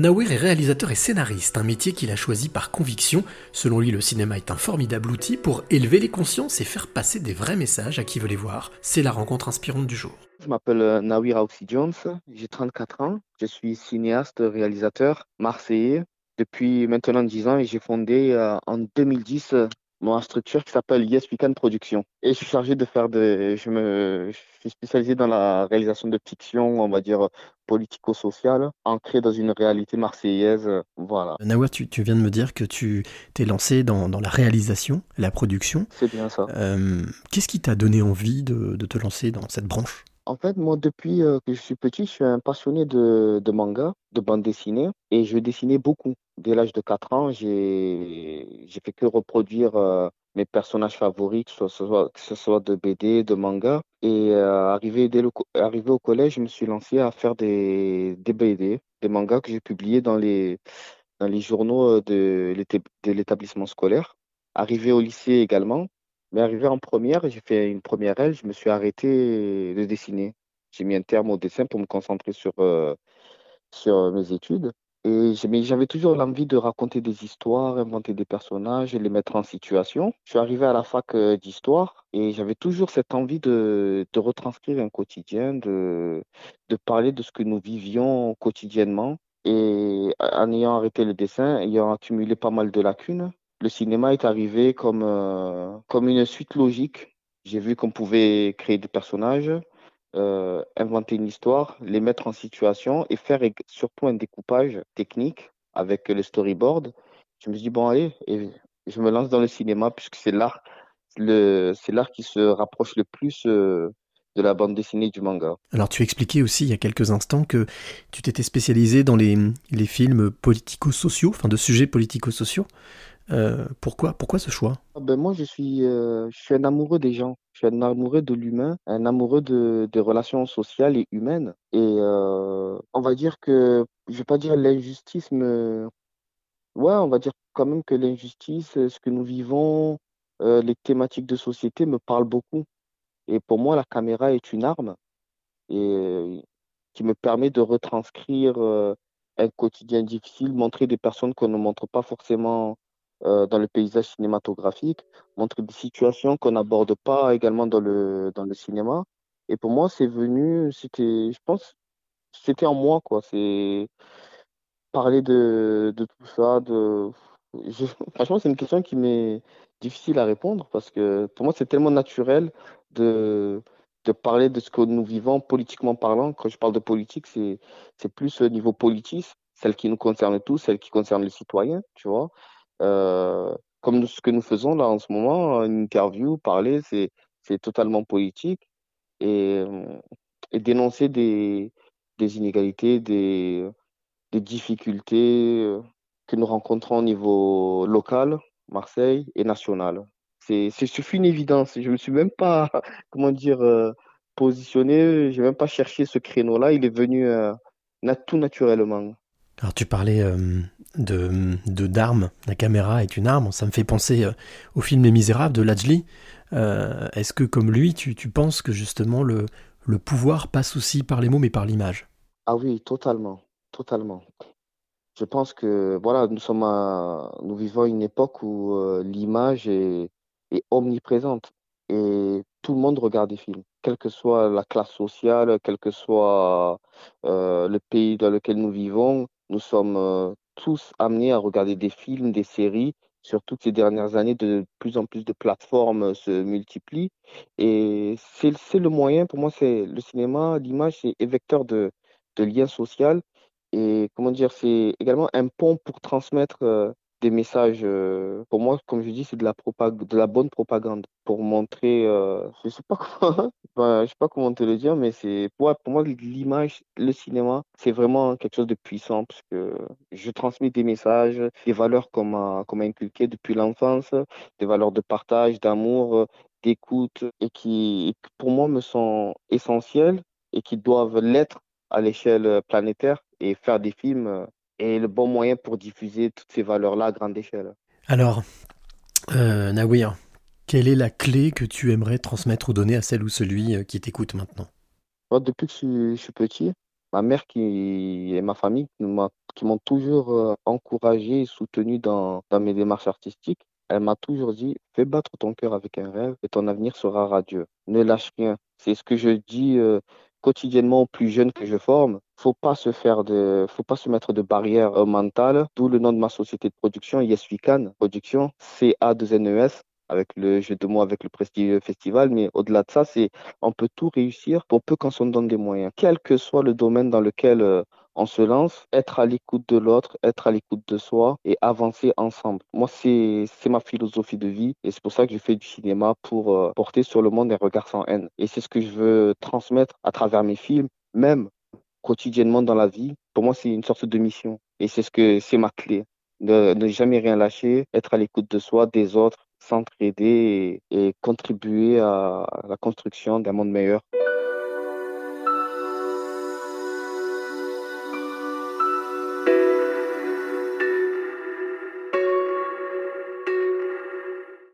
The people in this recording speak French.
Nawir est réalisateur et scénariste, un métier qu'il a choisi par conviction. Selon lui, le cinéma est un formidable outil pour élever les consciences et faire passer des vrais messages à qui veut les voir. C'est la rencontre inspirante du jour. Je m'appelle euh, Nawir Aoussi Jones, j'ai 34 ans, je suis cinéaste, réalisateur marseillais depuis maintenant 10 ans et j'ai fondé euh, en 2010 ma structure qui s'appelle Yes Weekend Production. Et je suis chargé de faire des. Je, me, je suis spécialisé dans la réalisation de fiction, on va dire politico-sociale, ancrée dans une réalité marseillaise. Voilà. Nawa, tu, tu, viens de me dire que tu t'es lancé dans, dans, la réalisation, la production. C'est bien ça. Euh, Qu'est-ce qui t'a donné envie de, de te lancer dans cette branche? En fait, moi, depuis euh, que je suis petit, je suis un passionné de, manga, de bande dessinée, et je dessinais beaucoup. Dès l'âge de 4 ans, j'ai fait que reproduire euh, mes personnages favoris, que ce, soit, que ce soit de BD, de manga. Et euh, arrivé, dès le, arrivé au collège, je me suis lancé à faire des, des BD, des mangas que j'ai publiés dans les, dans les journaux de l'établissement scolaire. Arrivé au lycée également, mais arrivé en première, j'ai fait une première L, je me suis arrêté de dessiner. J'ai mis un terme au dessin pour me concentrer sur, euh, sur mes études. Et j'avais toujours l'envie de raconter des histoires, inventer des personnages, les mettre en situation. Je suis arrivé à la fac euh, d'histoire et j'avais toujours cette envie de, de retranscrire un quotidien, de, de parler de ce que nous vivions quotidiennement. Et en ayant arrêté le dessin, ayant accumulé pas mal de lacunes, le cinéma est arrivé comme, euh, comme une suite logique. J'ai vu qu'on pouvait créer des personnages, euh, inventer une histoire, les mettre en situation et faire surtout un découpage technique avec le storyboard. Je me suis dit, bon, allez, et je me lance dans le cinéma puisque c'est l'art, c'est l'art qui se rapproche le plus euh, de la bande dessinée du manga. Alors tu expliquais aussi il y a quelques instants que tu t'étais spécialisé dans les, les films politico-sociaux, enfin de sujets politico-sociaux. Euh, pourquoi, pourquoi ce choix? Ah ben Moi, je suis, euh, je suis un amoureux des gens. Je suis un amoureux de l'humain, un amoureux de, des relations sociales et humaines. Et euh, on va dire que, je vais pas dire l'injustice, mais ouais, on va dire quand même que l'injustice, ce que nous vivons, les thématiques de société me parlent beaucoup. Et pour moi, la caméra est une arme et qui me permet de retranscrire un quotidien difficile, montrer des personnes qu'on ne montre pas forcément euh, dans le paysage cinématographique, montrer des situations qu'on n'aborde pas également dans le, dans le cinéma. Et pour moi, c'est venu, c'était, je pense, c'était en moi, quoi. C'est parler de, de tout ça. De... franchement, c'est une question qui m'est difficile à répondre parce que pour moi, c'est tellement naturel de, de parler de ce que nous vivons politiquement parlant. Quand je parle de politique, c'est, c'est plus au niveau politique, celle qui nous concerne tous, celle qui concerne les citoyens, tu vois. Euh, comme ce que nous faisons là en ce moment, une interview, parler, c'est, totalement politique et, et dénoncer des, des inégalités, des, des difficultés euh, que nous rencontrons au niveau local, Marseille et national. C'est, c'est suffit une évidence. Je me suis même pas, comment dire, euh, positionné. J'ai même pas cherché ce créneau-là. Il est venu euh, tout naturellement. Alors tu parlais euh, de, d'armes, la caméra est une arme, ça me fait penser euh, au film Les Misérables de Lajli. Euh, est-ce que comme lui, tu, tu penses que justement le, le pouvoir passe aussi par les mots mais par l'image? Ah oui, totalement, totalement. Je pense que voilà, nous sommes nous vivons une époque où l'image est omniprésente et tout le monde regarde des films, quelle que soit la classe sociale, quel que soit le pays dans lequel nous vivons nous sommes euh, tous amenés à regarder des films, des séries. Sur toutes ces dernières années, de plus en plus de plateformes se multiplient. Et c'est le moyen, pour moi, c'est le cinéma, l'image, c'est vecteur de, de lien social. Et comment dire, c'est également un pont pour transmettre euh, des messages. Euh, pour moi, comme je dis, c'est de la de la bonne propagande pour montrer. Euh, je sais pas comment, je sais pas comment te le dire, mais c'est pour, pour moi l'image, le cinéma, c'est vraiment quelque chose de puissant parce que je transmets des messages, des valeurs qu'on m'a inculquées depuis l'enfance, des valeurs de partage, d'amour, d'écoute et qui, pour moi, me sont essentielles et qui doivent l'être à l'échelle planétaire et faire des films et le bon moyen pour diffuser toutes ces valeurs-là à grande échelle. Alors, euh, Nawir, quelle est la clé que tu aimerais transmettre ou donner à celle ou celui euh, qui t'écoute maintenant? Depuis que je suis, petit, ma mère qui, et ma famille qui m'ont toujours euh, encouragé et soutenu dans, mes démarches artistiques. Elle m'a toujours dit, fais battre ton cœur avec un rêve et ton avenir sera radieux. Ne lâche rien. C'est ce que je dis euh, quotidiennement aux plus jeunes que je forme. Faut pas se faire de, faut pas se mettre de barrières mentales. D'où le nom de ma société de production, Yes We Can Production, C-A-2-N-E-S avec le jeu de mots, avec le prestigieux festival. Mais au-delà de ça, c'est on peut tout réussir pour peu qu'on se donne des moyens. Quel que soit le domaine dans lequel euh, on se lance, être à l'écoute de l'autre, être à l'écoute de soi et avancer ensemble. Moi, c'est ma philosophie de vie et c'est pour ça que je fais du cinéma pour euh, porter sur le monde un regard sans haine. Et c'est ce que je veux transmettre à travers mes films, même quotidiennement dans la vie. Pour moi, c'est une sorte de mission et c'est ce que c'est ma clé. Ne, ne jamais rien lâcher, être à l'écoute de soi, des autres, s'entraider et, contribuer à la construction d'un monde meilleur.